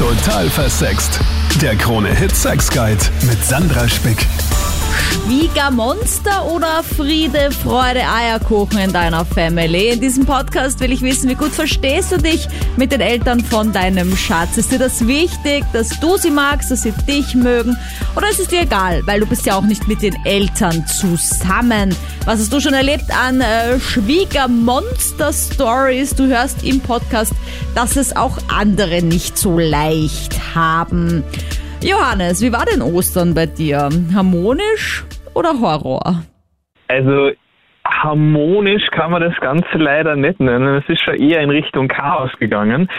Total versext. Der Krone-Hit Sex Guide mit Sandra Spick. Schwiegermonster oder Friede, Freude, Eierkuchen in deiner Family? In diesem Podcast will ich wissen, wie gut verstehst du dich mit den Eltern von deinem Schatz? Ist dir das wichtig, dass du sie magst, dass sie dich mögen? Oder ist es dir egal, weil du bist ja auch nicht mit den Eltern zusammen? Was hast du schon erlebt an äh, Schwiegermonster-Stories? Du hörst im Podcast, dass es auch andere nicht so leicht haben. Johannes, wie war denn Ostern bei dir? Harmonisch oder Horror? Also harmonisch kann man das Ganze leider nicht nennen. Es ist schon eher in Richtung Chaos gegangen.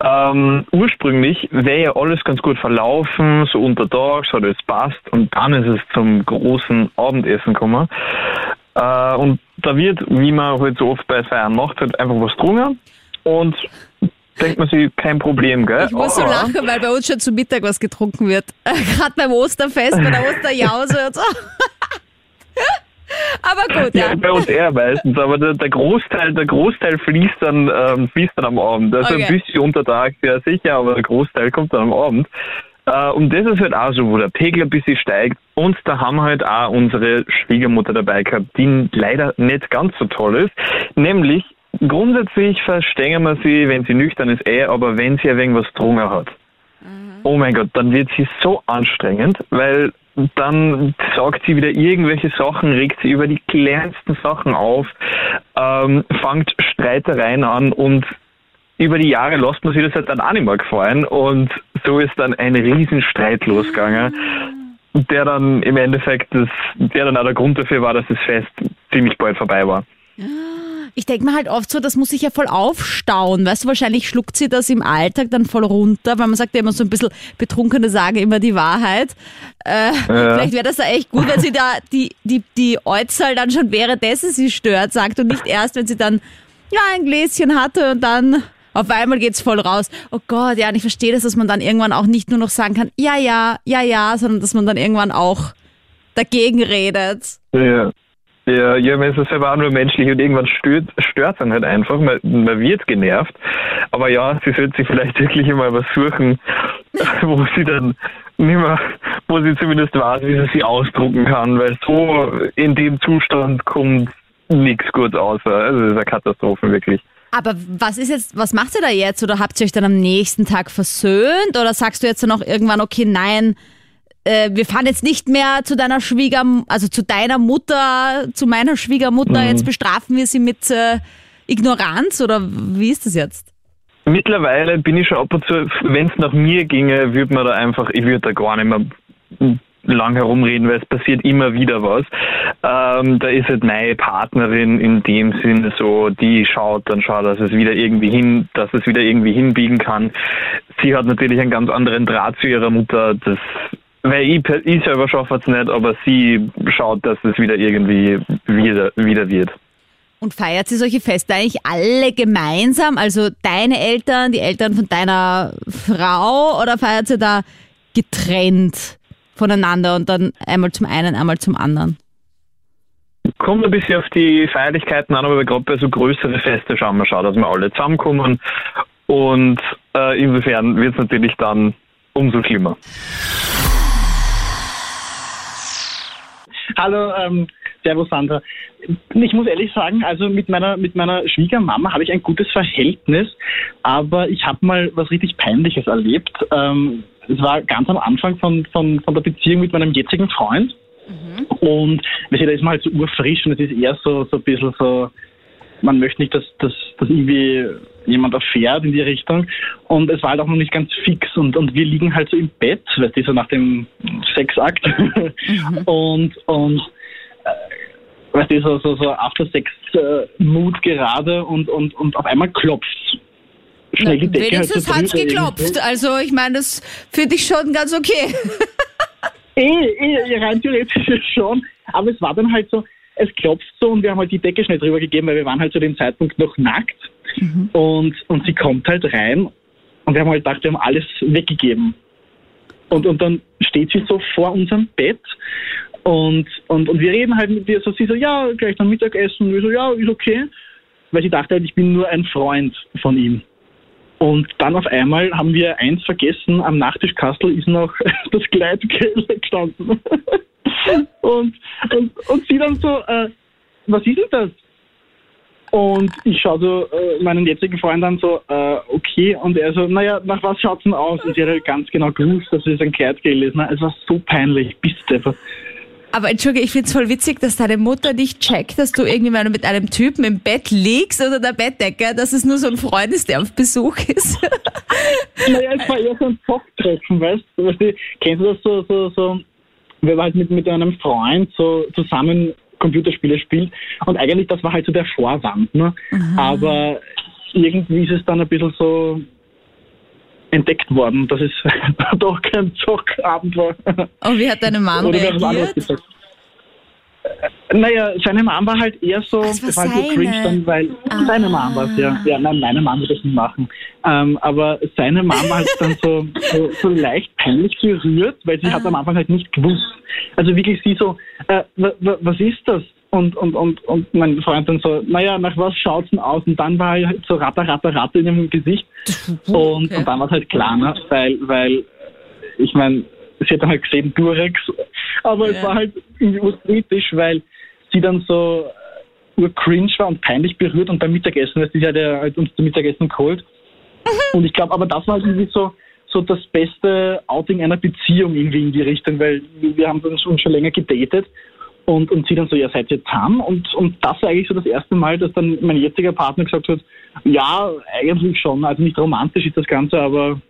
Ähm, ursprünglich wäre ja alles ganz gut verlaufen, so unter Tag, so das passt und dann ist es zum großen Abendessen gekommen. Äh, und da wird, wie man halt so oft bei Feiern macht, halt einfach was drungen und denkt man sich, kein Problem, gell? Ich muss so lachen, weil bei uns schon zu Mittag was getrunken wird. Gerade beim Osterfest, bei der Osterjause und so. Aber gut, Ja, ja. bei uns eher meistens, aber der, der Großteil, der Großteil fließt dann, ähm, fließt dann am Abend. Also Okay. ein bisschen unter Tag, ja sicher, aber der Großteil kommt dann am Abend. Äh, und das ist halt auch so, wo der Pegel ein bisschen steigt. Und da haben wir halt auch unsere Schwiegermutter dabei gehabt, die leider nicht ganz so toll ist. Nämlich, grundsätzlich verstehen wir sie, wenn sie nüchtern ist, eh, aber wenn sie ein wenig was getrunken hat. Oh mein Gott, dann wird sie so anstrengend, weil dann sagt sie wieder irgendwelche Sachen, regt sie über die kleinsten Sachen auf, ähm, fängt Streitereien an und über die Jahre lässt man sich das halt dann auch nicht mehr gefallen und so ist dann ein Riesenstreit losgegangen, der dann im Endeffekt, das, der dann auch der Grund dafür war, dass das Fest ziemlich bald vorbei war. Ich denke mir halt oft so, das muss sich ja voll aufstauen. Weißt du, wahrscheinlich schluckt sie das im Alltag dann voll runter, weil man sagt ja immer so ein bisschen, Betrunkene sagen immer die Wahrheit. Äh, Vielleicht wäre das da echt gut, wenn sie da die, die, die Äußerl dann schon währenddessen sie stört sagt und nicht erst, wenn sie dann ja ein Gläschen hatte und dann auf einmal geht's voll raus. Oh Gott, ja, und ich verstehe das, dass man dann irgendwann auch nicht nur noch sagen kann, ja, ja, ja, ja, sondern dass man dann irgendwann auch dagegen redet. Ja. Ja, ja, man ist selber auch nur menschlich und irgendwann stört stört dann halt einfach, man, man wird genervt. Aber ja, sie sollte sich vielleicht wirklich mal was suchen, wo sie dann nicht mehr, wo sie zumindest weiß, wie sie sich ausdrucken kann, weil so in dem Zustand kommt nichts gut aus. Also das ist eine Katastrophe, wirklich. Aber was ist jetzt, was macht ihr da jetzt? Oder habt ihr euch dann am nächsten Tag versöhnt? Oder sagst du jetzt dann auch irgendwann, okay, nein, äh, wir fahren jetzt nicht mehr zu deiner Schwieger, also zu deiner Mutter, zu meiner Schwiegermutter, jetzt bestrafen wir sie mit äh, Ignoranz? Oder wie ist das jetzt? Mittlerweile bin ich schon ab und zu, wenn es nach mir ginge, würde man da einfach, ich würde da gar nicht mehr lang herumreden, weil es passiert immer wieder was. Ähm, da ist halt meine Partnerin in dem Sinne so, die schaut dann schaut, dass es wieder irgendwie hin, dass es wieder irgendwie hinbiegen kann. Sie hat natürlich einen ganz anderen Draht zu ihrer Mutter, das weil ich, ich selber schaffe es nicht, aber sie schaut, dass es wieder irgendwie wieder, wieder wird. Und feiert sie solche Feste eigentlich alle gemeinsam? Also deine Eltern, die Eltern von deiner Frau? Oder feiert sie da getrennt voneinander und dann einmal zum einen, einmal zum anderen? Kommt ein bisschen auf die Feierlichkeiten an, aber gerade bei so größere Feste schauen wir schon, dass wir alle zusammenkommen. Und äh, insofern wird es natürlich dann umso schlimmer. Hallo, ähm, Servus Sandra. Ich muss ehrlich sagen, also mit meiner mit meiner Schwiegermama habe ich ein gutes Verhältnis, aber ich habe mal was richtig Peinliches erlebt. Ähm, es war ganz am Anfang von, von, von der Beziehung mit meinem jetzigen Freund. Und weißt du, da ist man halt so urfrisch und es ist eher so, so ein bisschen so, man möchte nicht, dass, dass irgendwie jemand erfährt in die Richtung. Und es war halt auch noch nicht ganz fix. Und, und wir liegen halt so im Bett, weißt du, so nach dem Sexakt. und und äh, weißt du, so, so, so After-Sex-Mood gerade und, und, und auf einmal klopft Schnell die Decke halt Wenigstens hat's drüber geklopft. irgendwo. Also ich meine, das finde ich schon ganz okay. Eh, eh, rein theoretisch schon. Aber es war dann halt so, es klopft so und wir haben halt die Decke schnell drüber gegeben, weil wir waren halt zu dem Zeitpunkt noch nackt. Und, und sie kommt halt rein und wir haben halt gedacht, wir haben alles weggegeben. Und, und dann steht sie so vor unserem Bett und, und, und wir reden halt mit ihr so, sie so, ja, gleich dann Mittagessen. Und wir so, ja, ist okay. Weil sie dachte halt, ich bin nur ein Freund von ihm. Und dann auf einmal haben wir eins vergessen, am Nachttischkastel ist noch das Gleitgel gestanden. und, und, und sie dann so, äh, was ist denn das? Und ich schaue so äh, meinen jetzigen Freund an so, äh, okay, und er so, naja, nach was schaut's denn aus? Und sie hat halt ganz genau gewusst, dass es ein Gleitgel ist. Es war so peinlich, bist du aber entschuldige, ich finde es voll witzig, dass deine Mutter nicht checkt, dass du irgendwie mal mit einem Typen im Bett liegst oder der Bettdecke, dass es nur so ein Freund ist, der auf Besuch ist. naja, es war eher so ein Zocktreffen, weißt du? Kennst du das so, so, so, wenn man halt mit, mit einem Freund so zusammen Computerspiele spielt und eigentlich, das war halt so der Vorwand, ne? Aber irgendwie ist es dann ein bisschen so entdeckt worden, dass es doch kein Zockabend war. Und wie hat deine Mom haben reagiert? gesagt. Naja, seine Mom war halt eher so, Das war das war halt so cringe dann, weil Ah. seine Mom war ja. Ja, nein, meine Mom würde das nicht machen. Ähm, aber seine Mom war halt dann so, so, so leicht peinlich berührt, weil sie hat Ah. am Anfang halt nicht gewusst. Also wirklich sie so, äh, wa- wa- was ist das? Und, und, und, und mein Freund dann so, naja, nach was schaut's denn aus? Und dann war halt so ratter, ratter, ratter in ihrem Gesicht. Und, Okay. und dann war es halt klar, ne? weil, weil ich meine, sie hat dann halt gesehen, Durex, aber Ja. es war halt irgendwie urkritisch, weil sie dann so urcringe war und peinlich berührt und beim Mittagessen, weil sie hat ja halt uns zum Mittagessen geholt. Und ich glaube, aber das war halt irgendwie so, so das beste Outing einer Beziehung irgendwie in die Richtung, weil wir haben uns schon, schon länger gedatet und, und sie dann so, ja, seid ihr zusammen? Und, und das war eigentlich so das erste Mal, dass dann mein jetziger Partner gesagt hat, ja, eigentlich schon, also nicht romantisch ist das Ganze, aber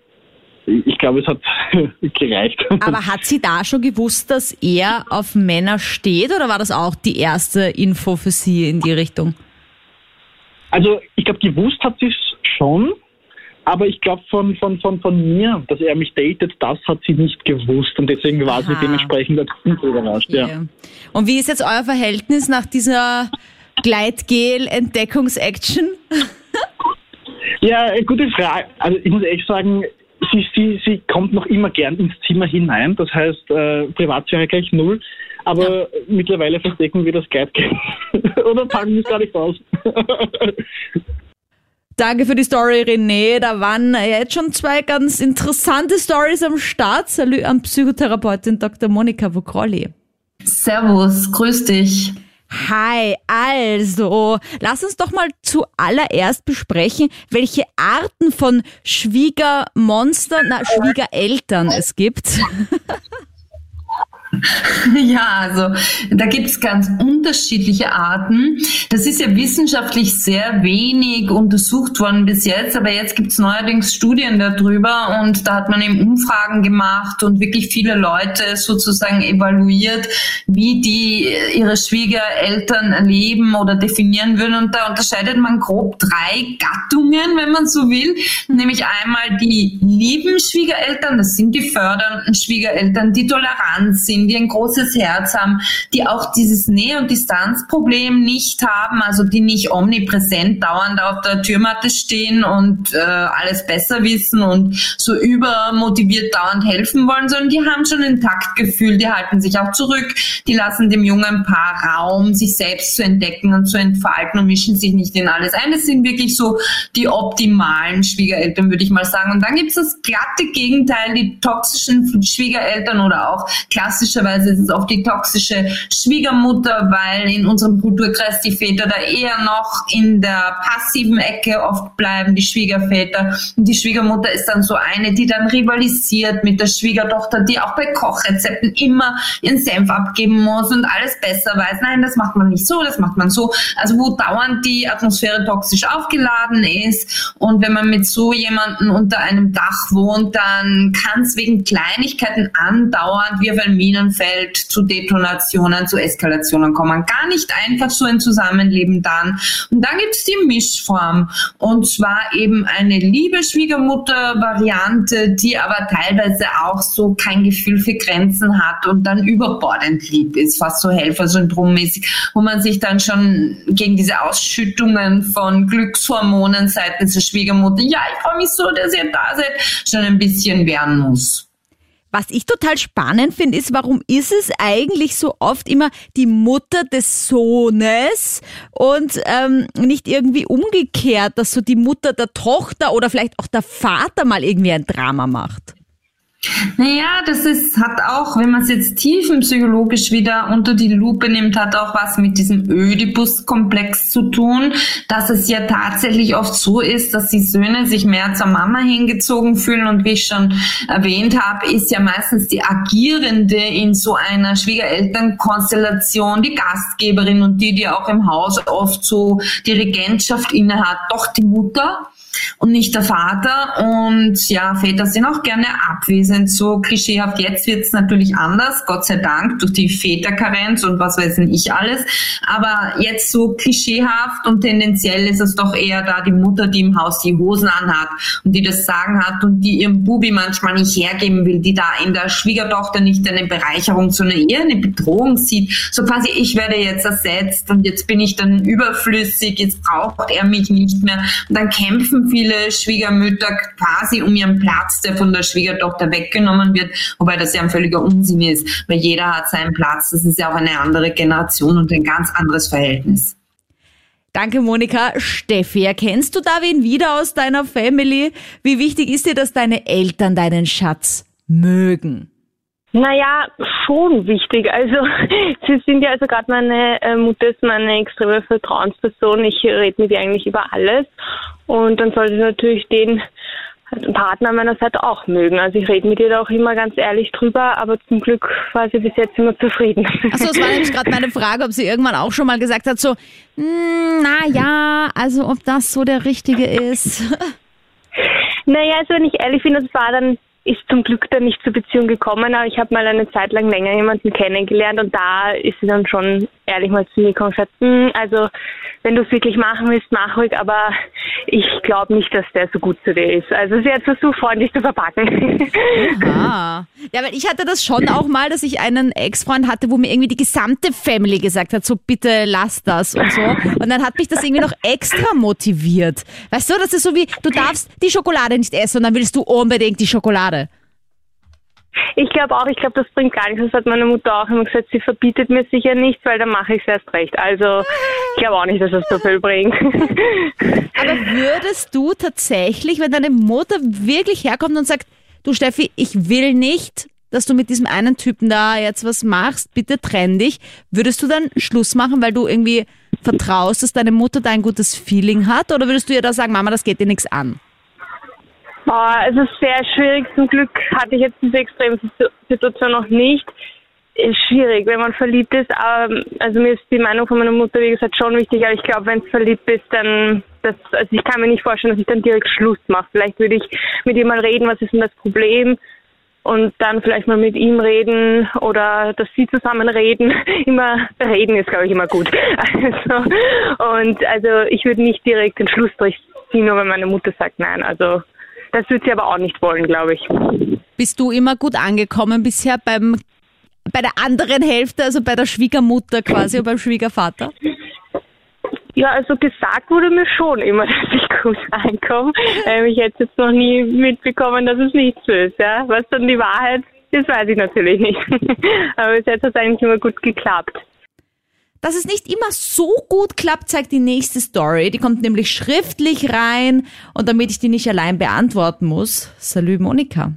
ich glaube, es hat gereicht. Aber hat sie da schon gewusst, dass er auf Männer steht oder war das auch die erste Info für sie in die Richtung? Also ich glaube, gewusst hat sie es schon, aber ich glaube von, von, von, von mir, dass er mich datet, das hat sie nicht gewusst und deswegen war sie Aha. dementsprechend als Kind überrascht. Ja. Okay. Und wie ist jetzt euer Verhältnis nach dieser Gleitgel-Entdeckungsaction? Ja, gute Frage. Also ich muss echt sagen, sie, sie, sie kommt noch immer gern ins Zimmer hinein. Das heißt, äh, Privatsphäre gleich null. Aber mittlerweile verstecken wir das Gleitgel. Oder packen wir es gar nicht aus. Danke für die Story, René. Da waren jetzt schon zwei ganz interessante Stories am Start. Salü an Psychotherapeutin Dr. Monika Vokrolli. Servus, grüß dich. Hi, also, lass uns doch mal zuallererst besprechen, welche Arten von Schwiegermonstern, na, Schwiegereltern es gibt. Ja, also da gibt's ganz unterschiedliche Arten. Das ist ja wissenschaftlich sehr wenig untersucht worden bis jetzt, aber jetzt gibt's neuerdings Studien darüber und da hat man eben Umfragen gemacht und wirklich viele Leute sozusagen evaluiert, wie die ihre Schwiegereltern erleben oder definieren würden. Und da unterscheidet man grob drei Gattungen, wenn man so will. Nämlich einmal die lieben Schwiegereltern, das sind die fördernden Schwiegereltern, die tolerant sind, die ein großes Herz haben, die auch dieses Nähe- und Distanzproblem nicht haben, also die nicht omnipräsent dauernd auf der Türmatte stehen und äh, alles besser wissen und so übermotiviert dauernd helfen wollen, sondern die haben schon ein Taktgefühl, die halten sich auch zurück, die lassen dem jungen Paar Raum, sich selbst zu entdecken und zu entfalten und mischen sich nicht in alles ein. Das sind wirklich so die optimalen Schwiegereltern, würde ich mal sagen. Und dann gibt es das glatte Gegenteil, die toxischen Schwiegereltern oder auch klassischerweise ist es auch die toxische Schwiegermutter, weil in unserem Kulturkreis die Väter da eher noch in der passiven Ecke oft bleiben, die Schwiegerväter. Und die Schwiegermutter ist dann so eine, die dann rivalisiert mit der Schwiegertochter, die auch bei Kochrezepten immer ihren Senf abgeben muss und alles besser weiß. Nein, das macht man nicht so, das macht man so. Also wo dauernd die Atmosphäre toxisch aufgeladen ist. Und wenn man mit so jemanden unter einem Dach wohnt, dann kann es wegen Kleinigkeiten andauernd wie auf ein Minenfeld zu Detonationen, zu Eskalationen kommen. Gar nicht einfach so ein Zusammenleben dann. Und dann gibt es die Mischform. Und zwar eben eine liebe Schwiegermutter-Variante, die aber teilweise auch so kein Gefühl für Grenzen hat und dann überbordend lieb ist, fast so Helfersyndrommäßig, wo man sich dann schon gegen diese Ausschüttungen von Glückshormonen seitens der Schwiegermutter, ja, ich freue mich so, dass ihr da seid, schon ein bisschen wehren muss. Was ich total spannend finde, ist, warum ist es eigentlich so oft immer die Mutter des Sohnes und ähm, nicht irgendwie umgekehrt, dass so die Mutter der Tochter oder vielleicht auch der Vater mal irgendwie ein Drama macht? Naja, das ist, hat auch, wenn man es jetzt tiefenpsychologisch wieder unter die Lupe nimmt, hat auch was mit diesem Ödipus-Komplex zu tun, dass es ja tatsächlich oft so ist, dass die Söhne sich mehr zur Mama hingezogen fühlen und wie ich schon erwähnt habe, ist ja meistens die Agierende in so einer Schwiegerelternkonstellation, die Gastgeberin und die, die auch im Haus oft so die Regentschaft innehat, doch die Mutter und nicht der Vater. Und ja, Väter sind auch gerne abwesend, so klischeehaft. Jetzt wird es natürlich anders, Gott sei Dank, durch die Väterkarenz und was weiß ich alles. Aber jetzt so klischeehaft und tendenziell ist es doch eher da die Mutter, die im Haus die Hosen anhat und die das Sagen hat und die ihrem Bubi manchmal nicht hergeben will, die da in der Schwiegertochter nicht eine Bereicherung, sondern eher eine Bedrohung sieht. So quasi, ich werde jetzt ersetzt und jetzt bin ich dann überflüssig, jetzt braucht er mich nicht mehr. Und dann kämpfen viele Schwiegermütter quasi um ihren Platz, der von der Schwiegertochter weggenommen wird, wobei das ja ein völliger Unsinn ist, weil jeder hat seinen Platz. Das ist ja auch eine andere Generation und ein ganz anderes Verhältnis. Danke, Monika. Steffi, erkennst du da wen wieder aus deiner Family? Wie wichtig ist dir, dass deine Eltern deinen Schatz mögen? Naja, schon wichtig. Also sie sind ja, also gerade meine äh, Mutter ist meine extreme Vertrauensperson. Ich rede mit ihr eigentlich über alles. Und dann sollte ich natürlich den Partner meiner Seite auch mögen. Also ich rede mit ihr da auch immer ganz ehrlich drüber, aber zum Glück war sie bis jetzt immer zufrieden. Achso, es war nämlich gerade meine Frage, ob sie irgendwann auch schon mal gesagt hat, so, hm, na ja, also ob das so der Richtige ist. Naja, also wenn ich ehrlich bin, das war dann ist zum Glück dann nicht zur Beziehung gekommen, aber ich habe mal eine Zeit lang länger jemanden kennengelernt und da ist sie dann schon ehrlich mal zu mir gekommen und gesagt, hm, also wenn du es wirklich machen willst, mach ruhig, aber ich glaube nicht, dass der so gut zu dir ist. Also sie hat versucht, freundlich zu verpacken. Aha. Ja, weil ich hatte das schon auch mal, dass ich einen Ex-Freund hatte, wo mir irgendwie die gesamte Family gesagt hat, so bitte lass das und so. Und dann hat mich das irgendwie noch extra motiviert. Weißt du, das ist so wie, du darfst die Schokolade nicht essen und dann willst du unbedingt die Schokolade. Ich glaube auch, ich glaube, das bringt gar nichts. Das hat meine Mutter auch immer gesagt, sie verbietet mir sicher nichts, weil dann mache ich es erst recht. Also ich glaube auch nicht, dass das so viel bringt. Aber würdest du tatsächlich, wenn deine Mutter wirklich herkommt und sagt, du Steffi, ich will nicht, dass du mit diesem einen Typen da jetzt was machst, bitte trenn dich, würdest du dann Schluss machen, weil du irgendwie vertraust, dass deine Mutter da ein gutes Feeling hat? Oder würdest du ihr da sagen, Mama, das geht dir nichts an? Oh, es ist sehr schwierig. Zum Glück hatte ich jetzt diese extreme Situation noch nicht. Ist schwierig, wenn man verliebt ist. Aber, also mir ist die Meinung von meiner Mutter, wie gesagt, schon wichtig. Aber ich glaube, wenn es verliebt ist, dann, das, also ich kann mir nicht vorstellen, dass ich dann direkt Schluss mache. Vielleicht würde ich mit mal reden, was ist denn das Problem? Und dann vielleicht mal mit ihm reden oder dass sie zusammen reden. Immer reden ist, glaube ich, immer gut. Also, und also ich würde nicht direkt den Schlussstrich ziehen, nur wenn meine Mutter sagt nein. Also das wird sie aber auch nicht wollen, glaube ich. Bist du immer gut angekommen bisher beim bei der anderen Hälfte, also bei der Schwiegermutter quasi oder beim Schwiegervater? Ja, also gesagt wurde mir schon immer, dass ich gut ankomme. Ähm, ich hätte jetzt noch nie mitbekommen, dass es nicht so ist. Ja? Was dann die Wahrheit ist, weiß ich natürlich nicht. Aber bis jetzt hat es eigentlich immer gut geklappt. Dass es nicht immer so gut klappt, zeigt die nächste Story. Die kommt nämlich schriftlich rein und damit ich die nicht allein beantworten muss, salü Monika.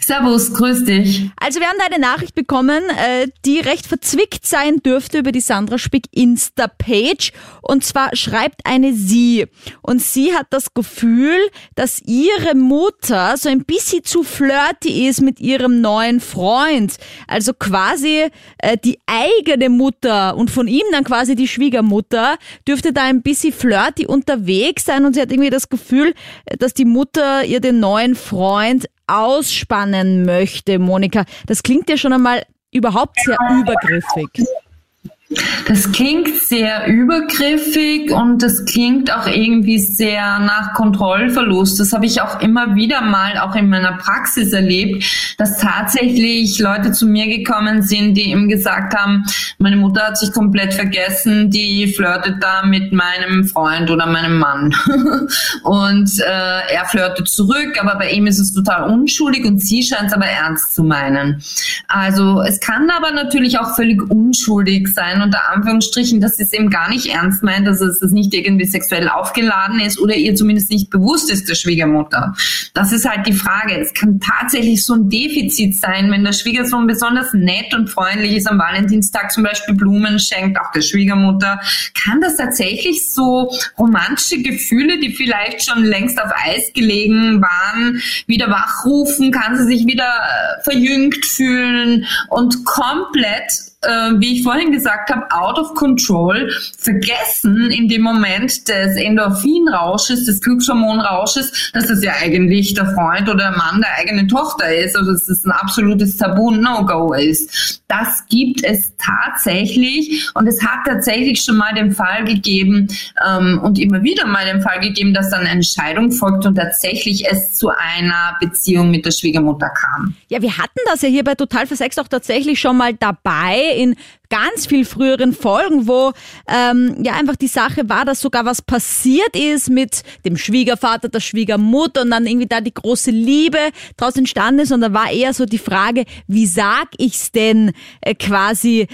Servus, grüß dich. Also wir haben eine Nachricht bekommen, äh, die recht verzwickt sein dürfte über die Sandra Spick Insta-Page. Und zwar schreibt eine sie. Und sie hat das Gefühl, dass ihre Mutter so ein bisschen zu flirty ist mit ihrem neuen Freund. Also quasi äh, die eigene Mutter und von ihm dann quasi die Schwiegermutter dürfte da ein bisschen flirty unterwegs sein. Und sie hat irgendwie das Gefühl, dass die Mutter ihr den neuen Freund ausspannen möchte, Monika. Das klingt ja schon einmal überhaupt sehr übergriffig. Das klingt sehr übergriffig und das klingt auch irgendwie sehr nach Kontrollverlust. Das habe ich auch immer wieder mal auch in meiner Praxis erlebt, dass tatsächlich Leute zu mir gekommen sind, die ihm gesagt haben, meine Mutter hat sich komplett vergessen, die flirtet da mit meinem Freund oder meinem Mann. und äh, er flirtet zurück, aber bei ihm ist es total unschuldig und sie scheint es aber ernst zu meinen. Also es kann aber natürlich auch völlig unschuldig sein unter Anführungsstrichen, dass sie es eben gar nicht ernst meint, dass es nicht irgendwie sexuell aufgeladen ist oder ihr zumindest nicht bewusst ist, der Schwiegermutter. Das ist halt die Frage. Es kann tatsächlich so ein Defizit sein, wenn der Schwiegersohn besonders nett und freundlich ist, am Valentinstag zum Beispiel Blumen schenkt, auch der Schwiegermutter, kann das tatsächlich so romantische Gefühle, die vielleicht schon längst auf Eis gelegen waren, wieder wachrufen, kann sie sich wieder äh, verjüngt fühlen und komplett äh, wie ich vorhin gesagt habe, out of control, vergessen in dem Moment des Endorphinrausches, des Glückshormonrausches, dass das ja eigentlich der Freund oder der Mann der eigenen Tochter ist oder dass das ein absolutes Tabu-No-Go ist. Das gibt es tatsächlich und es hat tatsächlich schon mal den Fall gegeben ähm, und immer wieder mal den Fall gegeben, dass dann eine Entscheidung folgt und tatsächlich es zu einer Beziehung mit der Schwiegermutter kam. Ja, wir hatten das ja hier bei Total Versext auch tatsächlich schon mal dabei in ganz viel früheren Folgen, wo ähm, ja einfach die Sache war, dass sogar was passiert ist mit dem Schwiegervater, der Schwiegermutter und dann irgendwie da die große Liebe draus entstanden ist und da war eher so die Frage, wie sag ich's denn äh, quasi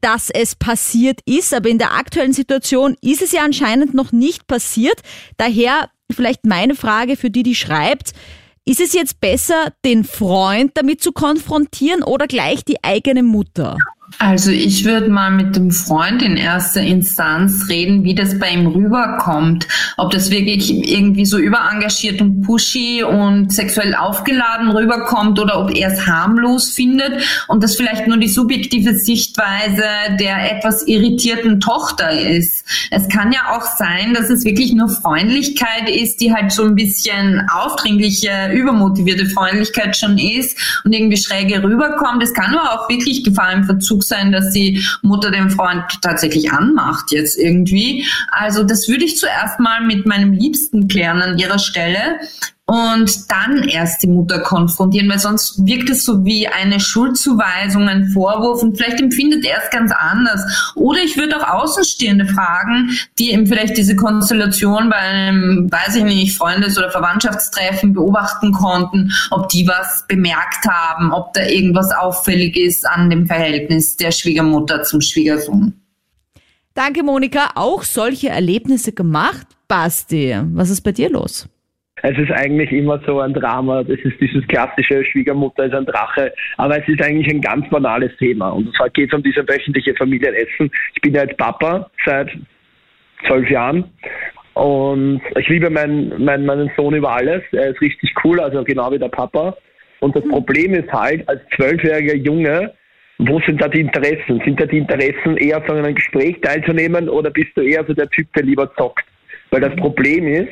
dass es passiert ist, aber in der aktuellen Situation ist es ja anscheinend noch nicht passiert. Daher vielleicht meine Frage für die, die schreibt, ist es jetzt besser, den Freund damit zu konfrontieren oder gleich die eigene Mutter? Also ich würde mal mit dem Freund in erster Instanz reden, wie das bei ihm rüberkommt. Ob das wirklich irgendwie so überengagiert und pushy und sexuell aufgeladen rüberkommt oder ob er es harmlos findet und das vielleicht nur die subjektive Sichtweise der etwas irritierten Tochter ist. Es kann ja auch sein, dass es wirklich nur Freundlichkeit ist, die halt so ein bisschen aufdringliche, übermotivierte Freundlichkeit schon ist und irgendwie schräge rüberkommt. Es kann aber auch wirklich Gefahr im Verzug Zug sein, dass die Mutter den Freund tatsächlich anmacht jetzt irgendwie. Also das würde ich zuerst mal mit meinem Liebsten klären an ihrer Stelle und dann erst die Mutter konfrontieren, weil sonst wirkt es so wie eine Schuldzuweisung, ein Vorwurf und vielleicht empfindet er es ganz anders. Oder ich würde auch Außenstehende fragen, die eben vielleicht diese Konstellation bei einem, weiß ich nicht, Freundes- oder Verwandtschaftstreffen beobachten konnten, ob die was bemerkt haben, ob da irgendwas auffällig ist an dem Verhältnis der Schwiegermutter zum Schwiegersohn. Danke, Monika. Auch solche Erlebnisse gemacht. Basti, was ist bei dir los? Es ist eigentlich immer so ein Drama. Das ist dieses klassische Schwiegermutter ist ein Drache. Aber es ist eigentlich ein ganz banales Thema. Und zwar geht es um diese wöchentliche Familienessen. Ich bin ja jetzt Papa seit zwölf Jahren. Und ich liebe meinen, meinen, meinen Sohn über alles. Er ist richtig cool, also genau wie der Papa. Und das Problem ist halt, als zwölfjähriger Junge, wo sind da die Interessen? Sind da die Interessen eher so an einem Gespräch teilzunehmen oder bist du eher so der Typ, der lieber zockt? Weil das Problem ist,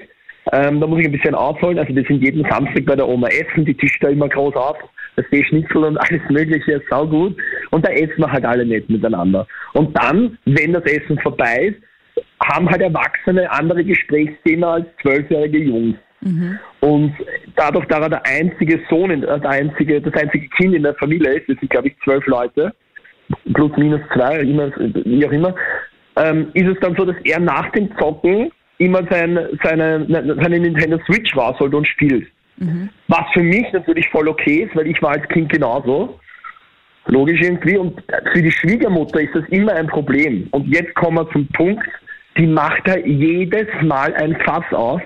ähm, da muss ich ein bisschen ausholen. Also wir sind jeden Samstag bei der Oma essen, die tischt da immer groß auf, das Schnitzel und alles mögliche, ist saugut. Und da essen wir halt alle nicht miteinander. Und dann, wenn das Essen vorbei ist, haben halt Erwachsene andere Gesprächsthemen als zwölfjährige Jungs. Mhm. Und dadurch, da er der einzige Sohn, äh, der einzige, das einzige Kind in der Familie ist, das sind glaube ich zwölf Leute, plus minus zwei, immer, wie auch immer, ähm, ist es dann so, dass er nach dem Zocken immer sein, seine, seine Nintendo Switch rausholt und spielt. Mhm. Was für mich natürlich voll okay ist, weil ich war als Kind genauso. Logisch irgendwie. Und für die Schwiegermutter ist das immer ein Problem. Und jetzt kommen wir zum Punkt, die macht da jedes Mal ein Fass auf,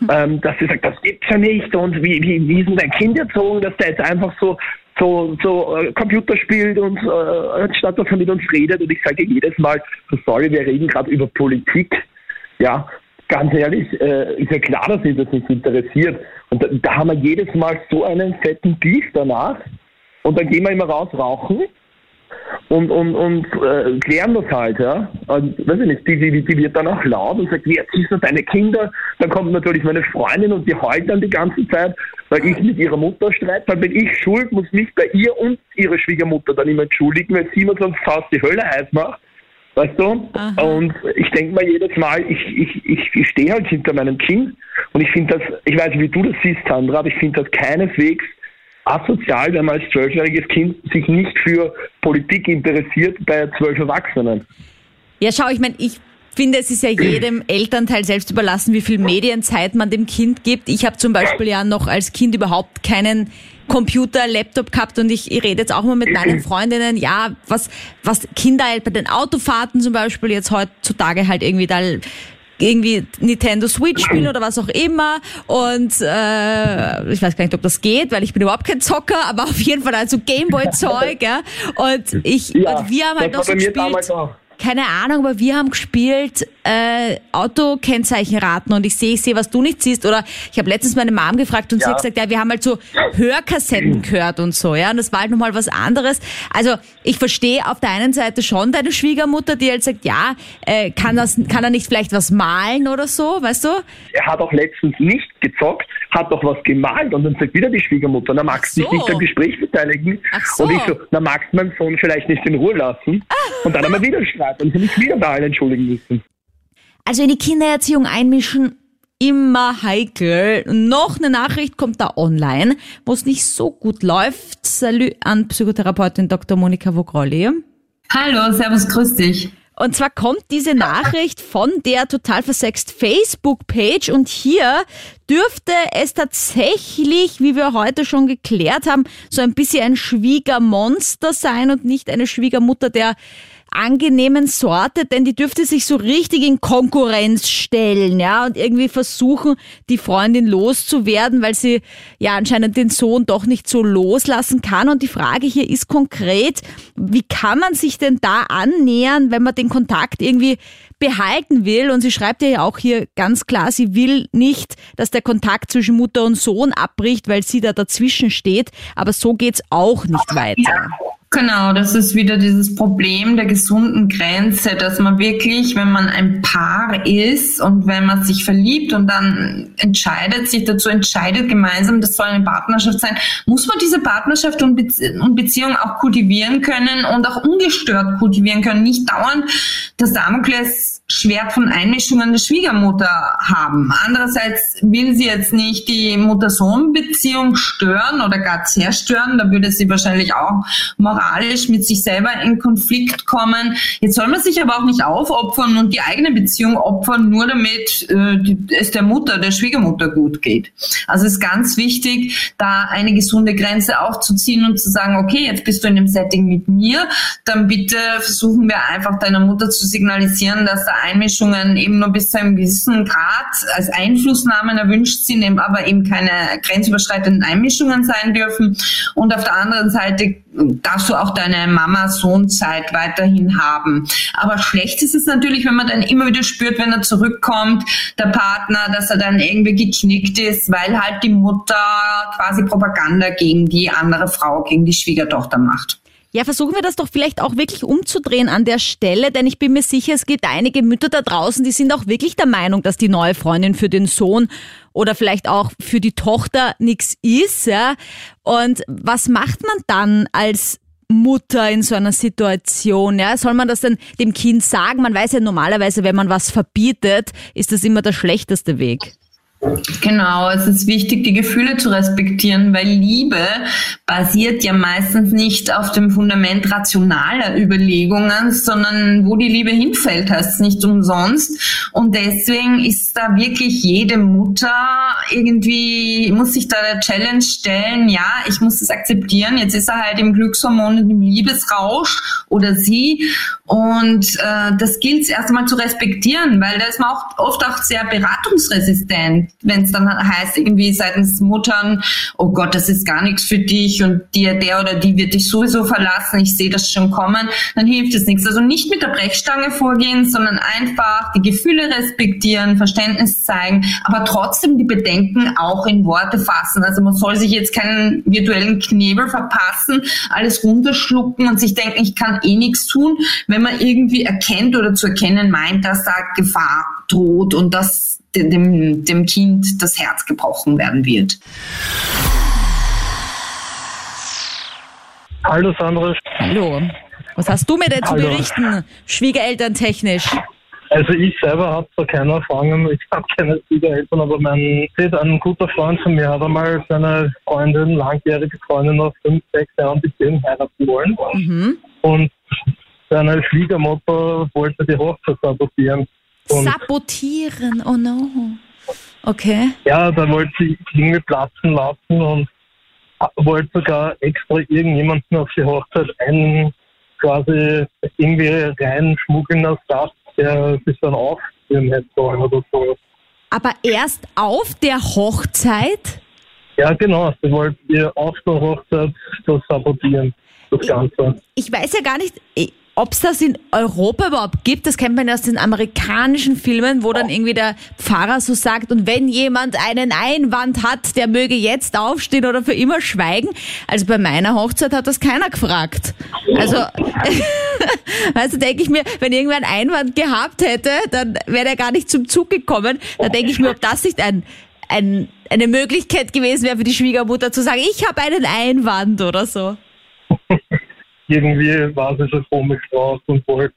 ähm, dass sie sagt, das gibt's ja nicht und wie, wie, wie ist denn dein Kind erzogen, dass der jetzt einfach so so, so äh, Computer spielt und äh, anstatt dass er mit uns redet und ich sage jedes Mal, so sorry, wir reden gerade über Politik ja, ganz ehrlich, äh, ist ja klar, dass ihn das nicht interessiert. Und da, da, haben wir jedes Mal so einen fetten Beef danach. Und dann gehen wir immer raus rauchen und, und, und äh, klären das halt, ja. Und, weiß ich nicht, die, die, die wird dann auch laut und sagt, wie erziehst du deine Kinder? Dann kommt natürlich meine Freundin und die heult dann die ganze Zeit, weil ich mit ihrer Mutter streite. Dann bin ich schuld, muss mich bei ihr und ihre Schwiegermutter dann immer entschuldigen, weil sie mir sonst fast die Hölle heiß macht Weißt du? Aha. Und ich denke mal jedes Mal, ich, ich, ich, ich stehe halt hinter meinem Kind und ich finde das, ich weiß nicht, wie du das siehst, Sandra, aber ich finde das keineswegs asozial, wenn man als zwölfjähriges Kind sich nicht für Politik interessiert bei zwölf Erwachsenen. Ja, schau, ich meine, ich finde, es ist ja jedem Elternteil selbst überlassen, wie viel Medienzeit man dem Kind gibt. Ich habe zum Beispiel ja noch als Kind überhaupt keinen Computer, Laptop gehabt und ich, ich rede jetzt auch mal mit meinen Freundinnen, ja, was, was Kinder halt bei den Autofahrten zum Beispiel jetzt heutzutage halt irgendwie da irgendwie Nintendo Switch spielen oder was auch immer. Und äh, ich weiß gar nicht, ob das geht, weil ich bin überhaupt kein Zocker, aber auf jeden Fall also Gameboy-Zeug. ja. Und ich ja, und wir haben halt noch so gespielt keine Ahnung, aber wir haben gespielt äh, Autokennzeichenraten und ich sehe, ich sehe, was du nicht siehst. Oder ich habe letztens meine Mom gefragt und ja. sie hat gesagt, ja, wir haben halt so Hörkassetten gehört und so, ja. Und das war halt nochmal was anderes. Also ich verstehe auf der einen Seite schon deine Schwiegermutter, die halt sagt, ja, äh, kann das, kann er nicht vielleicht was malen oder so, weißt du? Er hat auch letztens nicht gezockt, hat doch was gemalt und dann sagt wieder die Schwiegermutter, na magst du so. dich nicht am Gespräch beteiligen? So. Und ich so, na magst du meinen Sohn vielleicht nicht in Ruhe lassen? Und dann haben wir wieder Streit und ich mich wieder bei allen entschuldigen müssen. Also in die Kindererziehung einmischen, immer heikel. Noch eine Nachricht kommt da online, wo es nicht so gut läuft. Salü an Psychotherapeutin Dr. Monika Vogrolli. Hallo, servus, grüß dich. Und zwar kommt diese Nachricht von der total versext Facebook-Page und hier dürfte es tatsächlich, wie wir heute schon geklärt haben, so ein bisschen ein Schwiegermonster sein und nicht eine Schwiegermutter der angenehmen Sorte, denn die dürfte sich so richtig in Konkurrenz stellen, ja, und irgendwie versuchen, die Freundin loszuwerden, weil sie ja anscheinend den Sohn doch nicht so loslassen kann. Und die Frage hier ist konkret, wie kann man sich denn da annähern, wenn man den Kontakt irgendwie behalten will? Und sie schreibt ja auch hier ganz klar, sie will nicht, dass der Kontakt zwischen Mutter und Sohn abbricht, weil sie da dazwischen steht. Aber so geht's auch nicht weiter. Genau, das ist wieder dieses Problem der gesunden Grenze, dass man wirklich, wenn man ein Paar ist und wenn man sich verliebt und dann entscheidet, sich dazu entscheidet, gemeinsam, das soll eine Partnerschaft sein, muss man diese Partnerschaft und, Beziehung auch kultivieren können und auch ungestört kultivieren können, nicht dauernd das Damokles Schwert von Einmischungen der Schwiegermutter haben. Andererseits will sie jetzt nicht die Mutter-Sohn-Beziehung stören oder gar zerstören. Da würde sie wahrscheinlich auch moralisch mit sich selber in Konflikt kommen. Jetzt soll man sich aber auch nicht aufopfern und die eigene Beziehung opfern, nur damit äh, es der Mutter, der Schwiegermutter gut geht. Also es ist ganz wichtig, da eine gesunde Grenze aufzuziehen und zu sagen, okay, jetzt bist du in dem Setting mit mir, dann bitte versuchen wir einfach deiner Mutter zu signalisieren, dass da Einmischungen eben nur bis zu einem gewissen Grad als Einflussnahmen erwünscht sind, eben aber eben keine grenzüberschreitenden Einmischungen sein dürfen. Und auf der anderen Seite darfst du auch deine Mama-Sohn-Zeit weiterhin haben. Aber schlecht ist es natürlich, wenn man dann immer wieder spürt, wenn er zurückkommt, der Partner, dass er dann irgendwie geknickt ist, weil halt die Mutter quasi Propaganda gegen die andere Frau, gegen die Schwiegertochter macht. Ja, versuchen wir das doch vielleicht auch wirklich umzudrehen an der Stelle, denn ich bin mir sicher, es gibt einige Mütter da draußen, die sind auch wirklich der Meinung, dass die neue Freundin für den Sohn oder vielleicht auch für die Tochter nichts ist. Ja? Und was macht man dann als Mutter in so einer Situation? Ja? Soll man das denn dem Kind sagen? Man weiß ja normalerweise, wenn man was verbietet, ist das immer der schlechteste Weg. Genau, es ist wichtig, die Gefühle zu respektieren, weil Liebe basiert ja meistens nicht auf dem Fundament rationaler Überlegungen, sondern wo die Liebe hinfällt, heißt es nicht umsonst. Und deswegen ist da wirklich jede Mutter irgendwie, muss sich da der Challenge stellen, ja, ich muss es akzeptieren, jetzt ist er halt im Glückshormon und im Liebesrausch oder sie. Und äh, das gilt es erstmal zu respektieren, weil da ist man auch oft auch sehr beratungsresistent wenn es dann heißt, irgendwie seitens Muttern, oh Gott, das ist gar nichts für dich und dir, der oder die wird dich sowieso verlassen, ich sehe das schon kommen, dann hilft es nichts. Also nicht mit der Brechstange vorgehen, sondern einfach die Gefühle respektieren, Verständnis zeigen, aber trotzdem die Bedenken auch in Worte fassen. Also man soll sich jetzt keinen virtuellen Knebel verpassen, alles runterschlucken und sich denken, ich kann eh nichts tun, wenn man irgendwie erkennt oder zu erkennen meint, dass da Gefahr droht und dass dem, dem Kind das Herz gebrochen werden wird. Hallo Sandra. Hallo. Was hast du mir denn zu Hallo. berichten, schwiegerelterntechnisch? Also ich selber habe zwar keine Erfahrungen, ich habe keine Schwiegereltern, aber mein Sid, ein guter Freund von mir, hat einmal seine Freundin, langjährige Freundin nach fünf, sechs Jahren Beziehung heiraten wollen. Mhm. Und seine Schwiegermutter wollte die Hochzeit sabotieren. Und Sabotieren, oh no. Okay. ja, da wollte sie irgendwie platzen lassen und wollte sogar extra irgendjemanden auf die Hochzeit ein, quasi irgendwie reinschmuggeln als Gast, der sich dann aufführen hätte sollen oder so. Aber erst auf der Hochzeit? Ja, genau. Sie wollte ihr auf der Hochzeit das sabotieren, das Ganze. Ich weiß ja gar nicht, ob es das in Europa überhaupt gibt. Das kennt man ja aus den amerikanischen Filmen, wo dann irgendwie der Pfarrer so sagt, und wenn jemand einen Einwand hat, der möge jetzt aufstehen oder für immer schweigen. Also bei meiner Hochzeit hat das keiner gefragt. Also, also denke ich mir, wenn irgendwer einen Einwand gehabt hätte, dann wäre er gar nicht zum Zug gekommen. Da denke ich mir, ob das nicht ein, ein, eine Möglichkeit gewesen wäre für die Schwiegermutter zu sagen, ich habe einen Einwand oder so. Irgendwie war sie so komisch drauf und wollte.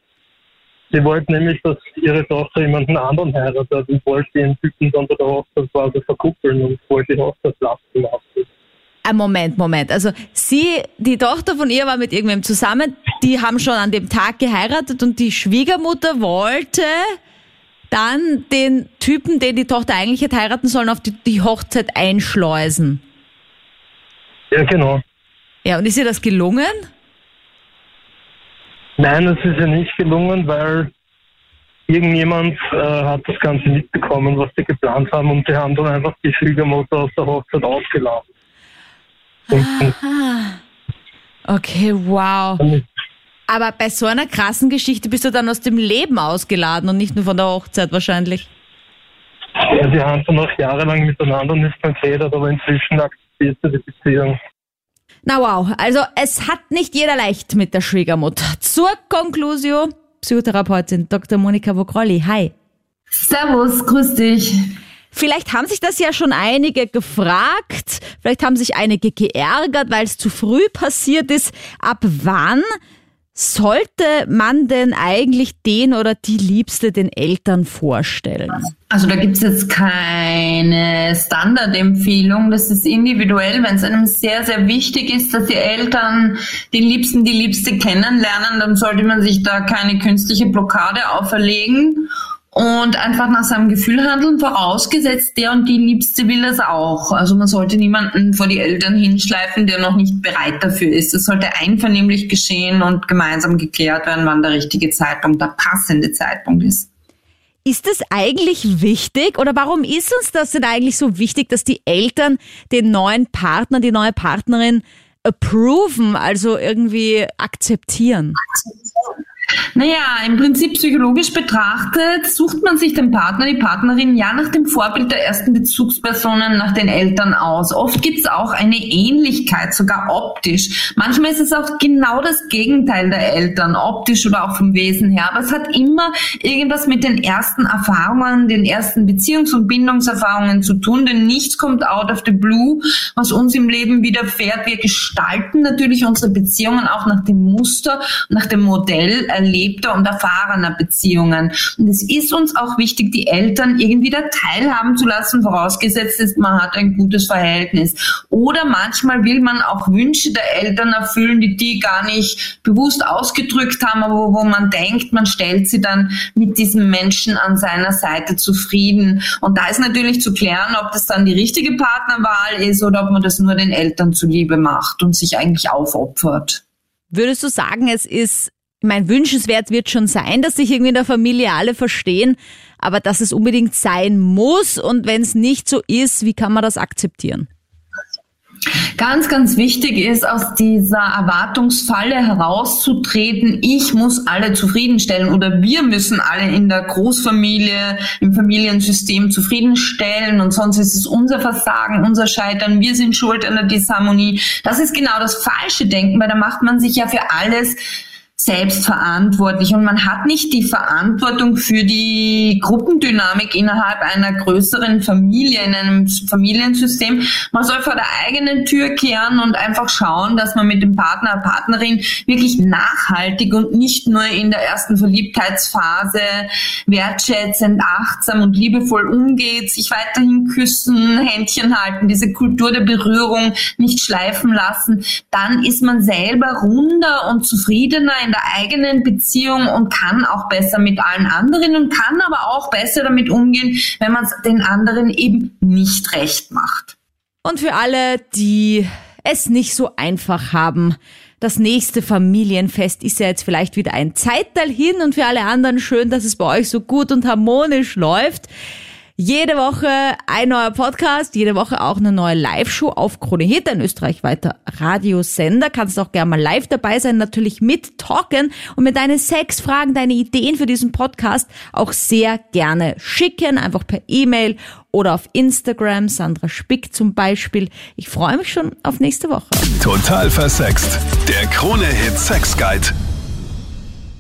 Sie wollte nämlich, dass ihre Tochter jemanden anderen heiratet und wollte den Typen dann bei der Hochzeit quasi verkuppeln und wollte die Hochzeit lassen lassen. Ein Moment, Moment. Also sie, die Tochter von ihr war mit irgendwem zusammen, die haben schon an dem Tag geheiratet und die Schwiegermutter wollte dann den Typen, den die Tochter eigentlich hätte heiraten sollen, auf die, die Hochzeit einschleusen. Ja, genau. Ja, und ist ihr das gelungen? Nein, es ist ja nicht gelungen, weil irgendjemand äh, hat das Ganze mitbekommen, was die geplant haben und die haben dann einfach die Schwiegermutter aus der Hochzeit ausgeladen. Und, Ah. Okay, wow. Aber bei so einer krassen Geschichte bist du dann aus dem Leben ausgeladen und nicht nur von der Hochzeit wahrscheinlich. ja, die haben dann auch jahrelang miteinander nicht mehr geredet, aber inzwischen akzeptiert sie die Beziehung. Na wow, also es hat nicht jeder leicht mit der Schwiegermutter. Zur Conclusio, Psychotherapeutin Dr. Monika Vogrolli. Hi. Servus, grüß dich. Vielleicht haben sich das ja schon einige gefragt, vielleicht haben sich einige geärgert, weil es zu früh passiert ist. Ab wann sollte man denn eigentlich den oder die Liebste den Eltern vorstellen? Also da gibt's jetzt keine Standardempfehlung, das ist individuell. Wenn es einem sehr, sehr wichtig ist, dass die Eltern den Liebsten, die Liebste kennenlernen, dann sollte man sich da keine künstliche Blockade auferlegen und einfach nach seinem Gefühl handeln, vorausgesetzt der und die Liebste will das auch. Also man sollte niemanden vor die Eltern hinschleifen, der noch nicht bereit dafür ist. Es sollte einvernehmlich geschehen und gemeinsam geklärt werden, wann der richtige Zeitpunkt, der passende Zeitpunkt ist. Ist es eigentlich wichtig oder warum ist uns das denn eigentlich so wichtig, dass die Eltern den neuen Partner, die neue Partnerin approven, also irgendwie akzeptieren? Naja, im Prinzip psychologisch betrachtet sucht man sich den Partner, die Partnerin ja nach dem Vorbild der ersten Bezugspersonen, nach den Eltern aus. Oft gibt's auch eine Ähnlichkeit, sogar optisch. Manchmal ist es auch genau das Gegenteil der Eltern, optisch oder auch vom Wesen her. Aber es hat immer irgendwas mit den ersten Erfahrungen, den ersten Beziehungs- und Bindungserfahrungen zu tun, denn nichts kommt out of the blue, was uns im Leben widerfährt. Wir gestalten natürlich unsere Beziehungen auch nach dem Muster, nach dem Modell erlebter und erfahrener Beziehungen. Und es ist uns auch wichtig, die Eltern irgendwie da teilhaben zu lassen, vorausgesetzt ist, man hat ein gutes Verhältnis. Oder manchmal will man auch Wünsche der Eltern erfüllen, die die gar nicht bewusst ausgedrückt haben, aber wo man denkt, man stellt sie dann mit diesem Menschen an seiner Seite zufrieden. Und da ist natürlich zu klären, ob das dann die richtige Partnerwahl ist oder ob man das nur den Eltern zuliebe macht und sich eigentlich aufopfert. Würdest du sagen, es ist, mein wünschenswert wird schon sein, dass sich irgendwie in der Familie alle verstehen, aber dass es unbedingt sein muss und wenn es nicht so ist, wie kann man das akzeptieren? Ganz, ganz wichtig ist, aus dieser Erwartungsfalle herauszutreten, ich muss alle zufriedenstellen oder wir müssen alle in der Großfamilie, im Familiensystem zufriedenstellen und sonst ist es unser Versagen, unser Scheitern, wir sind schuld an der Disharmonie. Das ist genau das falsche Denken, weil da macht man sich ja für alles selbstverantwortlich und man hat nicht die Verantwortung für die Gruppendynamik innerhalb einer größeren Familie, in einem Familiensystem. Man soll vor der eigenen Tür kehren und einfach schauen, dass man mit dem Partner, Partnerin wirklich nachhaltig und nicht nur in der ersten Verliebtheitsphase wertschätzend, achtsam und liebevoll umgeht, sich weiterhin küssen, Händchen halten, diese Kultur der Berührung nicht schleifen lassen, dann ist man selber runder und zufriedener in der eigenen Beziehung und kann auch besser mit allen anderen und kann aber auch besser damit umgehen, wenn man es den anderen eben nicht recht macht. Und für alle, die es nicht so einfach haben, das nächste Familienfest ist ja jetzt vielleicht wieder ein Zeitteil hin und für alle anderen schön, dass es bei euch so gut und harmonisch läuft. Jede Woche ein neuer Podcast, jede Woche auch eine neue Live-Show auf Krone Hit, ein österreichweiter Radiosender. Kannst auch gerne mal live dabei sein, natürlich mit talken und mir deine Sexfragen, deine Ideen für diesen Podcast auch sehr gerne schicken, einfach per E-Mail oder auf Instagram, Sandra Spick zum Beispiel. Ich freue mich schon auf nächste Woche. Total versext. Der Krone Hit Sex Guide.